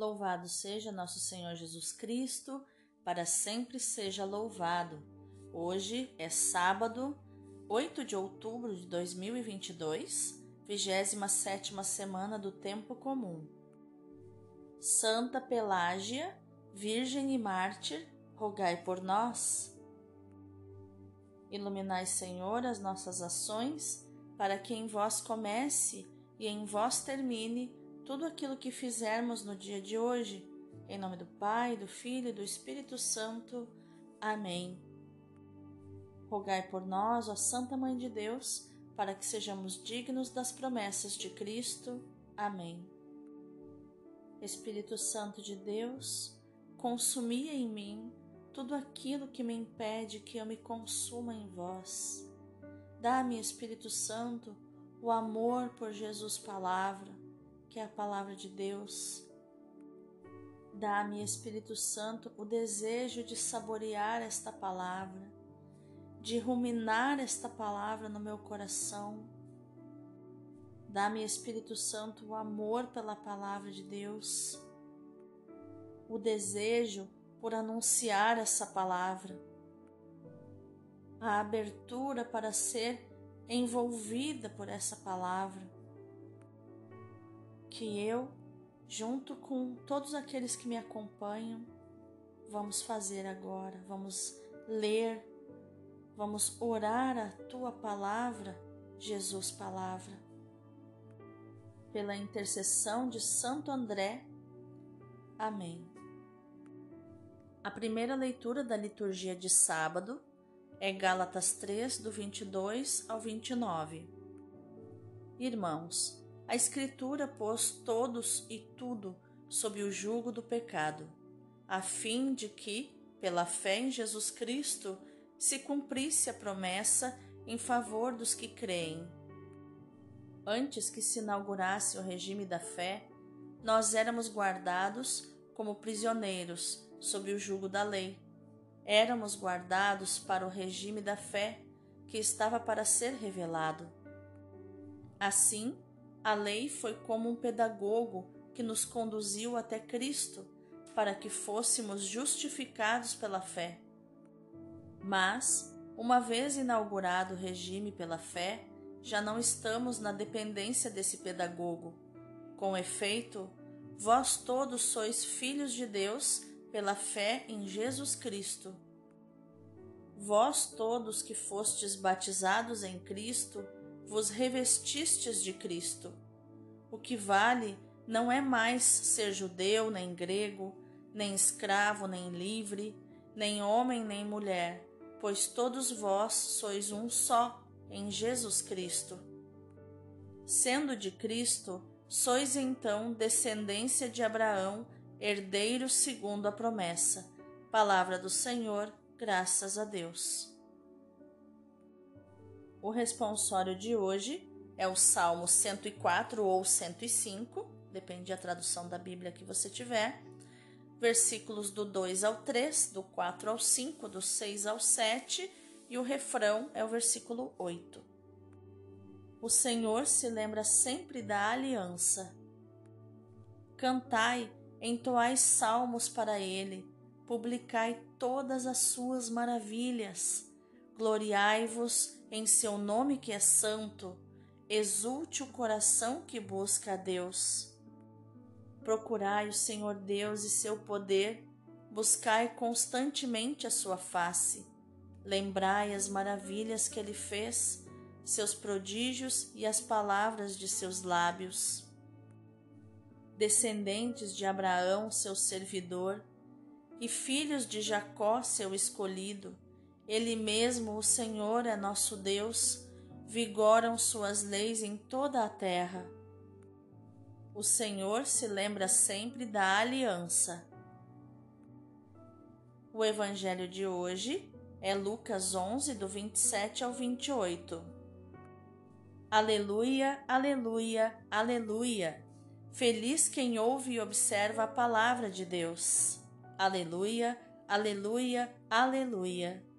Louvado seja nosso Senhor Jesus Cristo, para sempre seja louvado. Hoje é sábado, 8 de outubro de 2022, 27 semana do Tempo Comum. Santa Pelágia, Virgem e Mártir, rogai por nós. Iluminai, Senhor, as nossas ações, para que em vós comece e em vós termine tudo aquilo que fizermos no dia de hoje. Em nome do Pai, do Filho e do Espírito Santo. Amém. Rogai por nós, ó Santa Mãe de Deus, para que sejamos dignos das promessas de Cristo. Amém. Espírito Santo de Deus, consumia em mim tudo aquilo que me impede que eu me consuma em vós. Dá-me, Espírito Santo, o amor por Jesus Palavra, que é a palavra de Deus. Dá-me, Espírito Santo, o desejo de saborear esta palavra, de ruminar esta palavra no meu coração. Dá-me, Espírito Santo, o amor pela palavra de Deus, o desejo por anunciar essa palavra, a abertura para ser envolvida por essa palavra, que eu, junto com todos aqueles que me acompanham, vamos fazer agora, vamos ler, vamos orar a tua palavra, Jesus Palavra. Pela intercessão de Santo André. Amém. A primeira leitura da liturgia de sábado é Gálatas 3, do 22 ao 29. Irmãos, a Escritura pôs todos e tudo sob o jugo do pecado, a fim de que, pela fé em Jesus Cristo, se cumprisse a promessa em favor dos que creem. Antes que se inaugurasse o regime da fé, nós éramos guardados como prisioneiros sob o jugo da lei éramos guardados para o regime da fé que estava para ser revelado. Assim, a lei foi como um pedagogo que nos conduziu até Cristo para que fôssemos justificados pela fé. Mas, uma vez inaugurado o regime pela fé, já não estamos na dependência desse pedagogo. Com efeito, vós todos sois filhos de Deus pela fé em Jesus Cristo. Vós todos que fostes batizados em Cristo, vos revestistes de Cristo. O que vale não é mais ser judeu nem grego, nem escravo nem livre, nem homem nem mulher, pois todos vós sois um só em Jesus Cristo. Sendo de Cristo, sois então descendência de Abraão herdeiros segundo a promessa. Palavra do Senhor, graças a Deus. O responsório de hoje é o Salmo 104 ou 105, depende da tradução da Bíblia que você tiver. Versículos do 2 ao 3, do 4 ao 5, do 6 ao 7 e o refrão é o versículo 8. O Senhor se lembra sempre da aliança. Cantai entoai salmos para ele, publicai todas as suas maravilhas, gloriai-vos em seu nome que é santo, exulte o coração que busca a Deus. Procurai o Senhor Deus e seu poder, buscai constantemente a sua face, lembrai as maravilhas que ele fez, seus prodígios e as palavras de seus lábios descendentes de Abraão, seu servidor, e filhos de Jacó, seu escolhido. Ele mesmo, o Senhor, é nosso Deus, vigoram suas leis em toda a terra. O Senhor se lembra sempre da aliança. O evangelho de hoje é Lucas 11, do 27 ao 28. Aleluia, aleluia, aleluia. Feliz quem ouve e observa a palavra de Deus. Aleluia, aleluia, aleluia.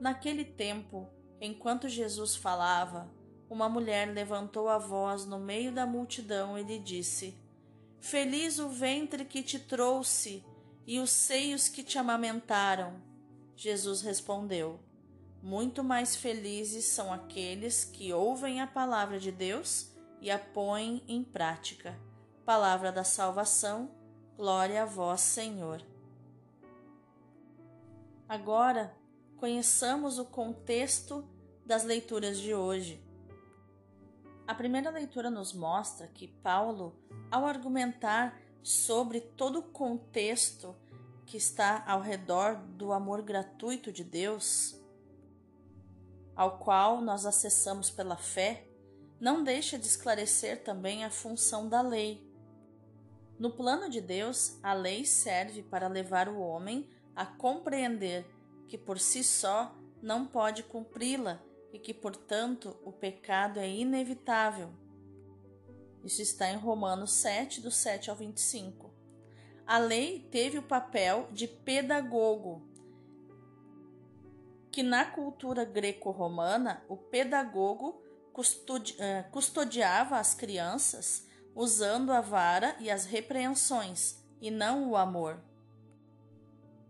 Naquele tempo, enquanto Jesus falava, uma mulher levantou a voz no meio da multidão e lhe disse: Feliz o ventre que te trouxe e os seios que te amamentaram. Jesus respondeu: Muito mais felizes são aqueles que ouvem a palavra de Deus e a põem em prática. Palavra da salvação, glória a vós, Senhor. Agora, conheçamos o contexto das leituras de hoje. A primeira leitura nos mostra que Paulo, ao argumentar sobre todo o contexto que está ao redor do amor gratuito de Deus, ao qual nós acessamos pela fé, não deixa de esclarecer também a função da lei. No plano de Deus, a lei serve para levar o homem a compreender que por si só não pode cumpri-la e que, portanto, o pecado é inevitável. Isso está em Romanos 7, do 7 ao 25. A lei teve o papel de pedagogo, que na cultura greco-romana o pedagogo eh, custodiava as crianças usando a vara e as repreensões, e não o amor.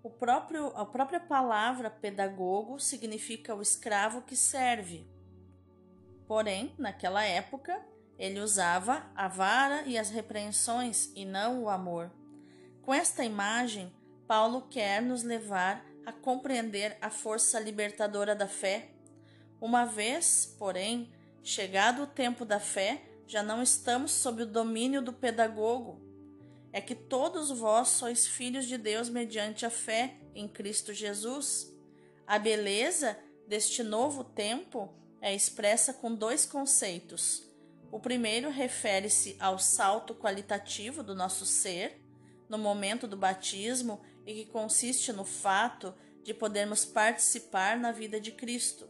O próprio, a própria palavra pedagogo significa o escravo que serve. Porém, naquela época, ele usava a vara e as repreensões e não o amor. Com esta imagem, Paulo quer nos levar a compreender a força libertadora da fé. Uma vez, porém, chegado o tempo da fé, já não estamos sob o domínio do pedagogo, é que todos vós sois filhos de Deus mediante a fé em Cristo Jesus. A beleza deste novo tempo é expressa com dois conceitos. O primeiro refere-se ao salto qualitativo do nosso ser no momento do batismo e que consiste no fato de podermos participar na vida de Cristo.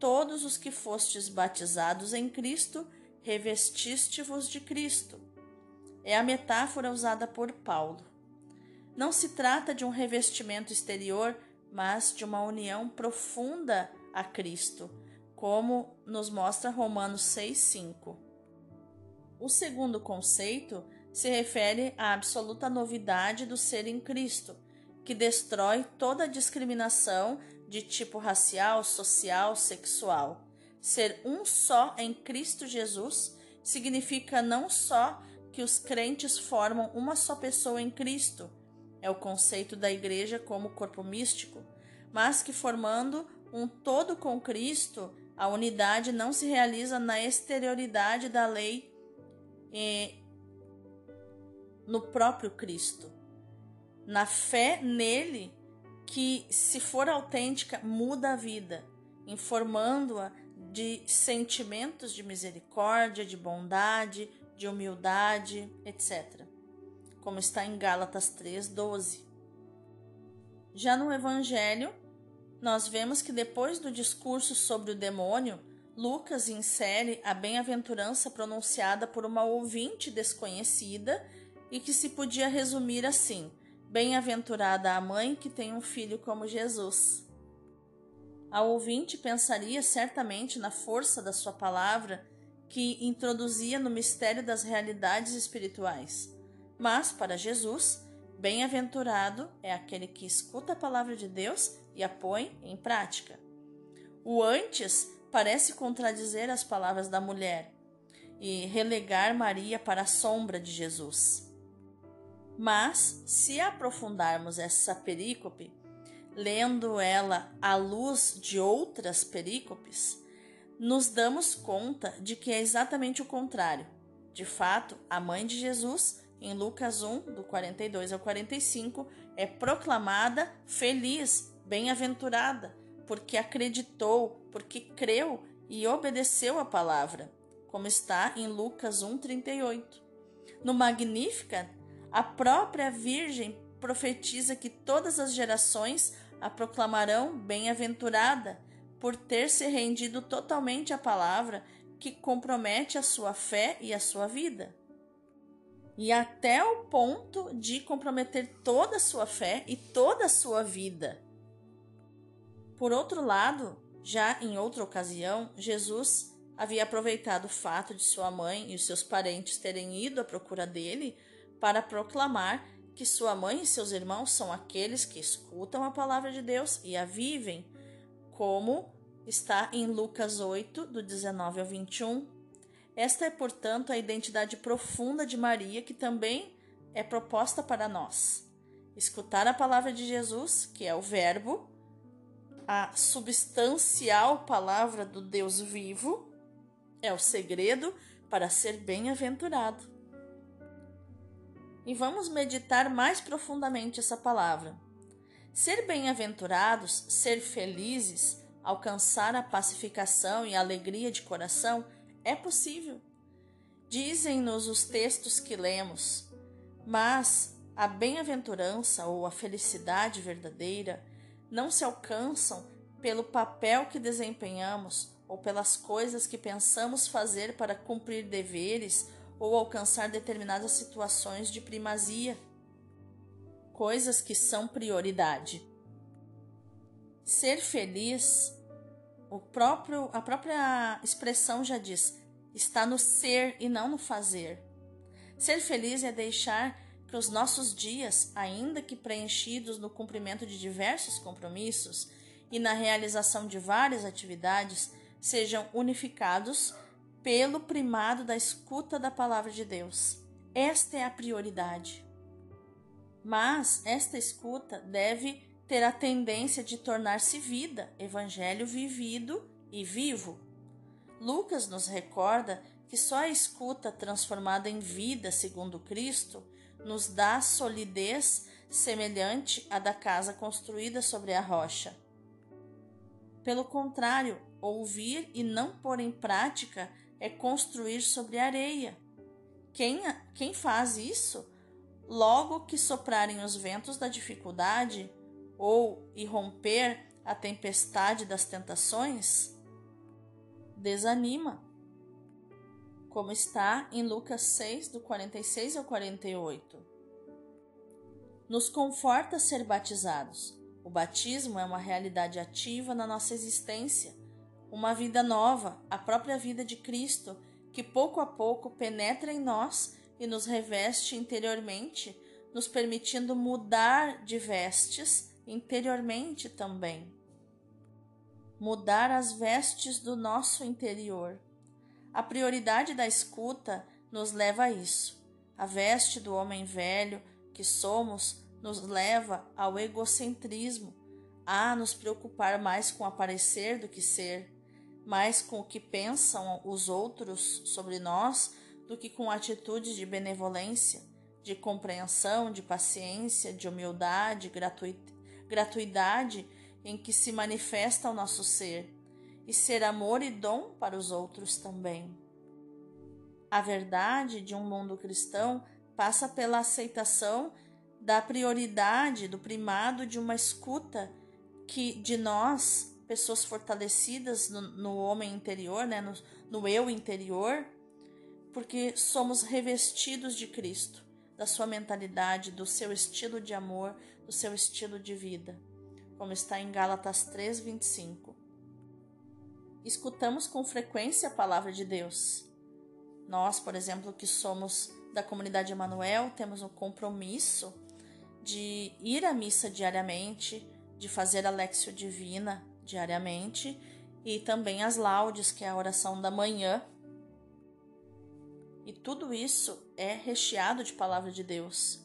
Todos os que fostes batizados em Cristo, revestiste-vos de Cristo é a metáfora usada por Paulo. Não se trata de um revestimento exterior, mas de uma união profunda a Cristo, como nos mostra Romanos 6,5. O segundo conceito se refere à absoluta novidade do ser em Cristo, que destrói toda discriminação de tipo racial, social, sexual. Ser um só em Cristo Jesus significa não só que os crentes formam uma só pessoa em Cristo. É o conceito da igreja como corpo místico, mas que formando um todo com Cristo, a unidade não se realiza na exterioridade da lei e no próprio Cristo. Na fé nele, que, se for autêntica, muda a vida, informando-a de sentimentos de misericórdia, de bondade, de humildade, etc., como está em Gálatas 3:12. Já no Evangelho, nós vemos que depois do discurso sobre o demônio, Lucas insere a bem-aventurança pronunciada por uma ouvinte desconhecida e que se podia resumir assim: Bem-aventurada a mãe que tem um filho como Jesus. A ouvinte pensaria certamente na força da sua palavra que introduzia no mistério das realidades espirituais. Mas, para Jesus, bem-aventurado é aquele que escuta a palavra de Deus e a põe em prática. O antes parece contradizer as palavras da mulher e relegar Maria para a sombra de Jesus. Mas, se aprofundarmos essa perícope, lendo ela à luz de outras perícopes, nos damos conta de que é exatamente o contrário. De fato, a mãe de Jesus, em Lucas 1, do 42 ao 45, é proclamada feliz, bem-aventurada, porque acreditou, porque creu e obedeceu a palavra, como está em Lucas 1:38. No Magnífica, a própria Virgem profetiza que todas as gerações a proclamarão bem-aventurada, por ter se rendido totalmente à palavra que compromete a sua fé e a sua vida. E até o ponto de comprometer toda a sua fé e toda a sua vida. Por outro lado, já em outra ocasião, Jesus havia aproveitado o fato de sua mãe e os seus parentes terem ido à procura dele para proclamar que sua mãe e seus irmãos são aqueles que escutam a palavra de Deus e a vivem, como está em Lucas 8, do 19 ao 21. Esta é, portanto, a identidade profunda de Maria que também é proposta para nós. Escutar a palavra de Jesus, que é o Verbo, a substancial palavra do Deus vivo, é o segredo para ser bem-aventurado. E vamos meditar mais profundamente essa palavra. Ser bem-aventurados, ser felizes, alcançar a pacificação e a alegria de coração é possível. Dizem-nos os textos que lemos, mas a bem-aventurança ou a felicidade verdadeira não se alcançam pelo papel que desempenhamos ou pelas coisas que pensamos fazer para cumprir deveres ou alcançar determinadas situações de primazia, coisas que são prioridade. Ser feliz, o próprio, a própria expressão já diz, está no ser e não no fazer. Ser feliz é deixar que os nossos dias, ainda que preenchidos no cumprimento de diversos compromissos e na realização de várias atividades, sejam unificados pelo primado da escuta da palavra de Deus. Esta é a prioridade. Mas esta escuta deve ter a tendência de tornar-se vida, evangelho vivido e vivo. Lucas nos recorda que só a escuta transformada em vida segundo Cristo nos dá solidez semelhante à da casa construída sobre a rocha. Pelo contrário, ouvir e não pôr em prática é construir sobre areia. Quem, quem faz isso, logo que soprarem os ventos da dificuldade ou irromper a tempestade das tentações, desanima. Como está em Lucas 6, do 46 ao 48. Nos conforta ser batizados. O batismo é uma realidade ativa na nossa existência uma vida nova, a própria vida de Cristo, que pouco a pouco penetra em nós e nos reveste interiormente, nos permitindo mudar de vestes interiormente também. Mudar as vestes do nosso interior. A prioridade da escuta nos leva a isso. A veste do homem velho que somos nos leva ao egocentrismo, a nos preocupar mais com aparecer do que ser mais com o que pensam os outros sobre nós do que com atitudes de benevolência, de compreensão, de paciência, de humildade, gratuidade em que se manifesta o nosso ser, e ser amor e dom para os outros também. A verdade de um mundo cristão passa pela aceitação da prioridade, do primado de uma escuta que de nós pessoas fortalecidas no, no homem interior, né, no, no eu interior, porque somos revestidos de Cristo, da sua mentalidade, do seu estilo de amor, do seu estilo de vida, como está em Gálatas 3:25. Escutamos com frequência a palavra de Deus. Nós, por exemplo, que somos da comunidade Emanuel, temos um compromisso de ir à missa diariamente, de fazer a Lexio Divina, diariamente e também as laudes, que é a oração da manhã. E tudo isso é recheado de palavra de Deus.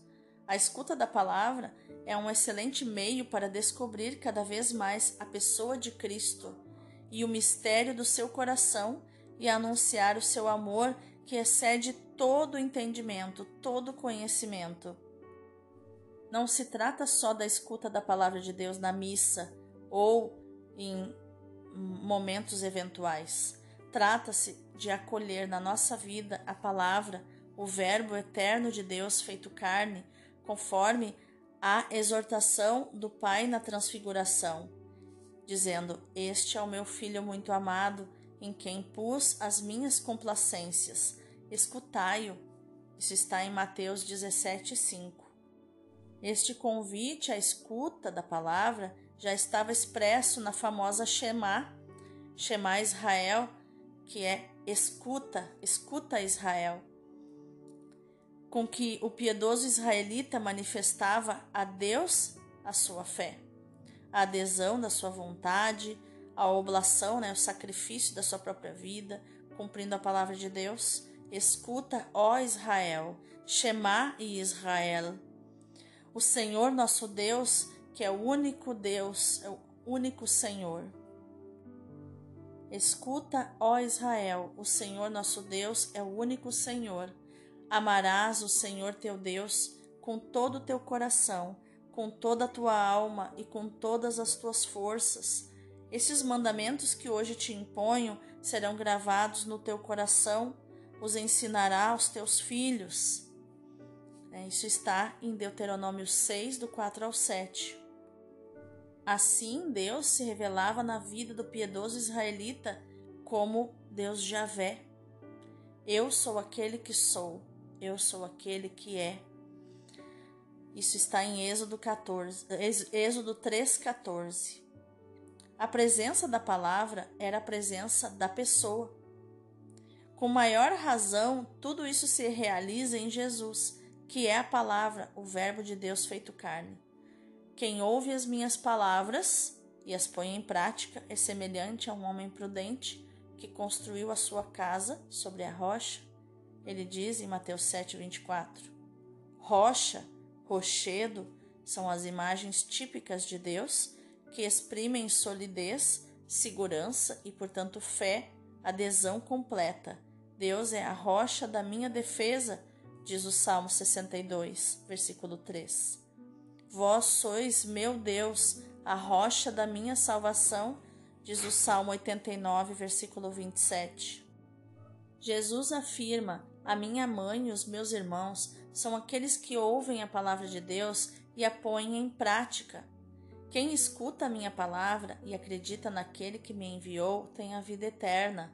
A escuta da palavra é um excelente meio para descobrir cada vez mais a pessoa de Cristo e o mistério do seu coração e anunciar o seu amor que excede todo entendimento, todo conhecimento. Não se trata só da escuta da palavra de Deus na missa ou em momentos eventuais. Trata-se de acolher na nossa vida a palavra, o Verbo eterno de Deus feito carne, conforme a exortação do Pai na Transfiguração, dizendo: Este é o meu filho muito amado, em quem pus as minhas complacências. Escutai-o. Isso está em Mateus 17, 5. Este convite à escuta da palavra já estava expresso na famosa Shema, Shema Israel, que é escuta, escuta Israel. com que o piedoso israelita manifestava a Deus a sua fé, a adesão da sua vontade, a oblação, né, o sacrifício da sua própria vida, cumprindo a palavra de Deus. Escuta, ó Israel, Shema e Israel. O Senhor nosso Deus, que é o único Deus, é o único Senhor. Escuta, ó Israel, o Senhor nosso Deus é o único Senhor. Amarás o Senhor teu Deus com todo o teu coração, com toda a tua alma e com todas as tuas forças. Esses mandamentos que hoje te imponho serão gravados no teu coração, os ensinará aos teus filhos. É, isso está em Deuteronômio 6, do 4 ao 7. Assim, Deus se revelava na vida do piedoso israelita como Deus Javé. Eu sou aquele que sou, eu sou aquele que é. Isso está em Êxodo 14, Êxodo 3:14. A presença da palavra era a presença da pessoa. Com maior razão, tudo isso se realiza em Jesus, que é a palavra, o Verbo de Deus feito carne. Quem ouve as minhas palavras e as põe em prática é semelhante a um homem prudente que construiu a sua casa sobre a rocha. Ele diz em Mateus 7:24. Rocha, rochedo são as imagens típicas de Deus que exprimem solidez, segurança e, portanto, fé, adesão completa. Deus é a rocha da minha defesa, diz o Salmo 62, versículo 3. Vós sois meu Deus, a rocha da minha salvação, diz o Salmo 89, versículo 27. Jesus afirma: A minha mãe e os meus irmãos são aqueles que ouvem a palavra de Deus e a põem em prática. Quem escuta a minha palavra e acredita naquele que me enviou tem a vida eterna.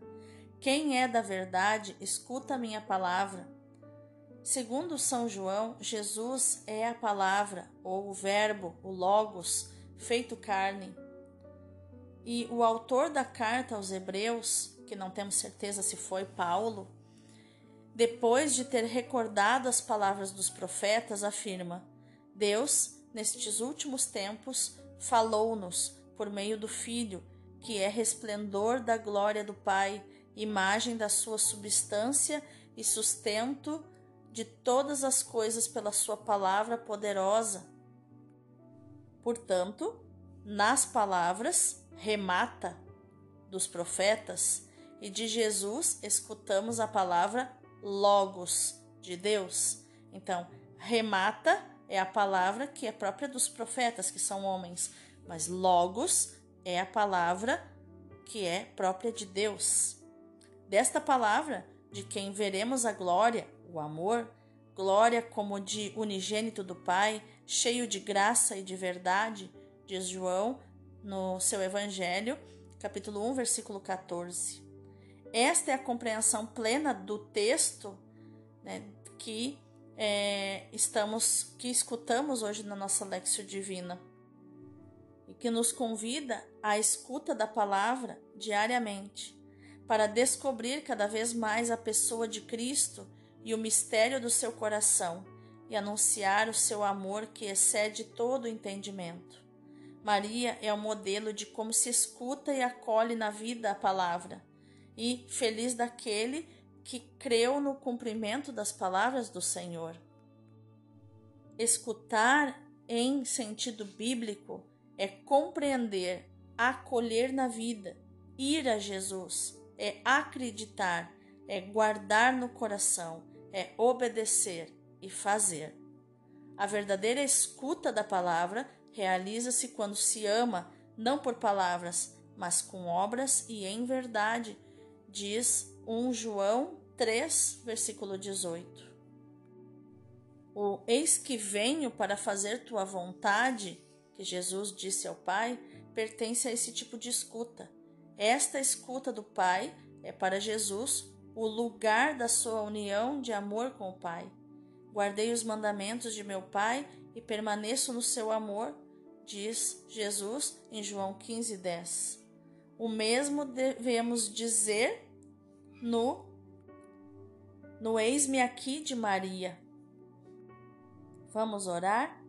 Quem é da verdade, escuta a minha palavra Segundo São João, Jesus é a palavra, ou o Verbo, o Logos, feito carne. E o autor da carta aos Hebreus, que não temos certeza se foi Paulo, depois de ter recordado as palavras dos profetas, afirma: Deus, nestes últimos tempos, falou-nos por meio do Filho, que é resplendor da glória do Pai, imagem da sua substância e sustento de todas as coisas pela sua palavra poderosa. Portanto, nas palavras remata dos profetas e de Jesus escutamos a palavra logos de Deus. Então, remata é a palavra que é própria dos profetas, que são homens, mas logos é a palavra que é própria de Deus. Desta palavra, de quem veremos a glória, o amor, glória como de unigênito do Pai, cheio de graça e de verdade, diz João no seu Evangelho, capítulo 1, versículo 14. Esta é a compreensão plena do texto né, que é, estamos, que escutamos hoje na nossa Lexio Divina e que nos convida à escuta da palavra diariamente para descobrir cada vez mais a pessoa de Cristo e o mistério do seu coração e anunciar o seu amor que excede todo o entendimento. Maria é o modelo de como se escuta e acolhe na vida a palavra, e feliz daquele que creu no cumprimento das palavras do Senhor. Escutar em sentido bíblico é compreender, acolher na vida, ir a Jesus, é acreditar, é guardar no coração, é obedecer e fazer. A verdadeira escuta da palavra realiza-se quando se ama, não por palavras, mas com obras e em verdade, diz 1 João 3, versículo 18. O eis que venho para fazer tua vontade, que Jesus disse ao Pai, pertence a esse tipo de escuta. Esta escuta do Pai é para Jesus o lugar da sua união de amor com o Pai. Guardei os mandamentos de meu Pai e permaneço no seu amor, diz Jesus em João 15, 10. O mesmo devemos dizer no no Eis-me aqui de Maria. Vamos orar?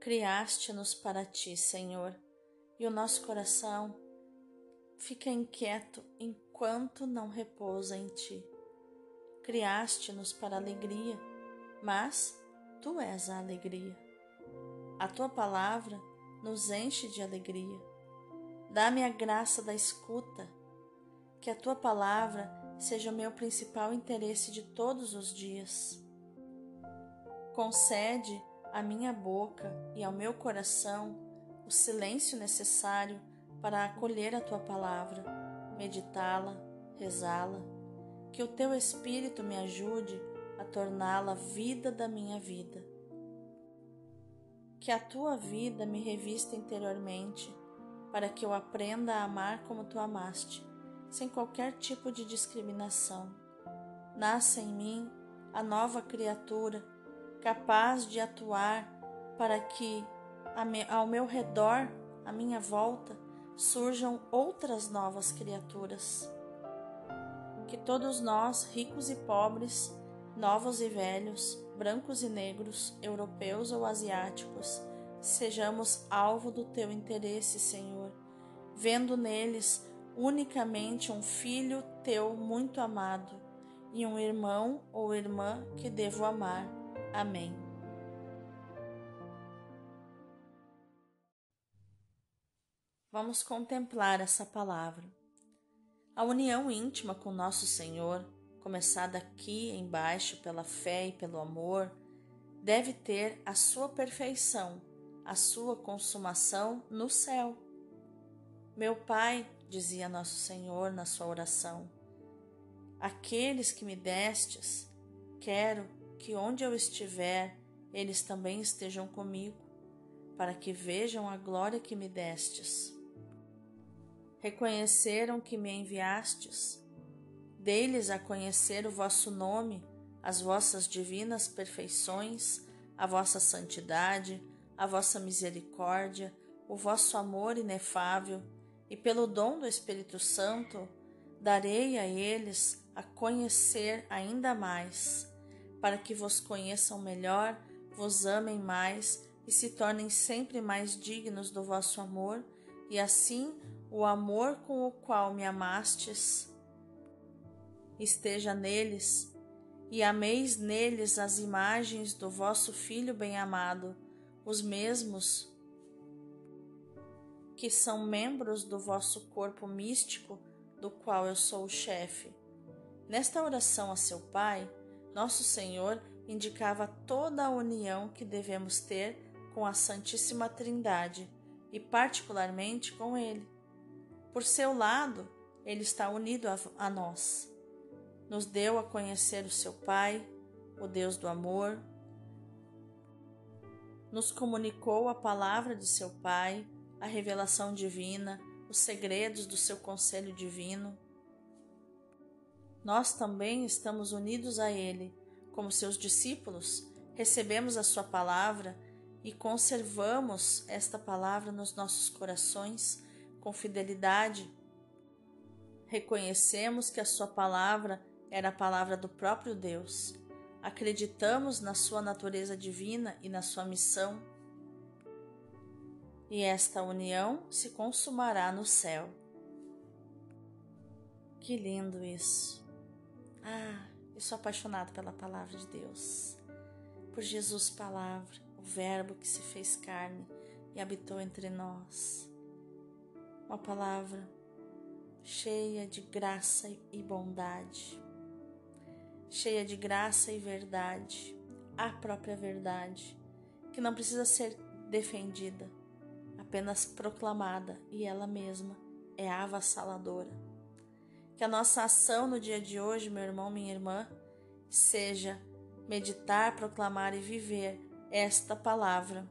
Criaste-nos para ti, Senhor, e o nosso coração fica inquieto enquanto não repousa em ti. Criaste-nos para alegria, mas tu és a alegria. A tua palavra nos enche de alegria. Dá-me a graça da escuta, que a tua palavra seja o meu principal interesse de todos os dias. Concede à minha boca e ao meu coração o silêncio necessário para acolher a tua palavra, meditá-la, rezá-la. Que o teu Espírito me ajude a torná-la vida da minha vida. Que a tua vida me revista interiormente, para que eu aprenda a amar como tu amaste sem qualquer tipo de discriminação. Nasça em mim a nova criatura, capaz de atuar para que ao meu redor, à minha volta, surjam outras novas criaturas. Que todos nós, ricos e pobres, novos e velhos, brancos e negros, europeus ou asiáticos, sejamos alvo do teu interesse, Senhor, vendo neles unicamente um filho teu muito amado e um irmão ou irmã que devo amar. Amém. Vamos contemplar essa palavra. A união íntima com nosso Senhor, começada aqui embaixo pela fé e pelo amor, deve ter a sua perfeição, a sua consumação no céu. Meu Pai, dizia Nosso Senhor na sua oração, aqueles que me destes, quero que onde eu estiver, eles também estejam comigo, para que vejam a glória que me destes. Reconheceram que me enviastes, deles a conhecer o vosso nome, as vossas divinas perfeições, a vossa santidade, a vossa misericórdia, o vosso amor inefável e pelo dom do Espírito Santo darei a eles a conhecer ainda mais, para que vos conheçam melhor, vos amem mais e se tornem sempre mais dignos do vosso amor, e assim o amor com o qual me amastes esteja neles, e ameis neles as imagens do vosso Filho bem-amado, os mesmos que são membros do vosso corpo místico, do qual eu sou o chefe. Nesta oração a seu Pai, nosso Senhor indicava toda a união que devemos ter com a Santíssima Trindade e, particularmente, com Ele. Por seu lado, Ele está unido a, a nós. Nos deu a conhecer o seu Pai, o Deus do amor, nos comunicou a palavra de seu Pai a revelação divina, os segredos do seu conselho divino. Nós também estamos unidos a Ele, como seus discípulos, recebemos a Sua palavra e conservamos esta palavra nos nossos corações com fidelidade. Reconhecemos que a Sua palavra era a palavra do próprio Deus. Acreditamos na Sua natureza divina e na Sua missão e esta união se consumará no céu. Que lindo isso! Ah, eu sou apaixonado pela palavra de Deus, por Jesus, palavra, o Verbo que se fez carne e habitou entre nós. Uma palavra cheia de graça e bondade, cheia de graça e verdade, a própria verdade, que não precisa ser defendida apenas proclamada e ela mesma é avassaladora. Que a nossa ação no dia de hoje, meu irmão, minha irmã, seja meditar, proclamar e viver esta palavra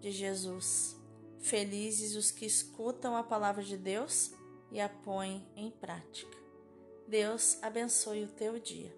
de Jesus. Felizes os que escutam a palavra de Deus e a põem em prática. Deus abençoe o teu dia.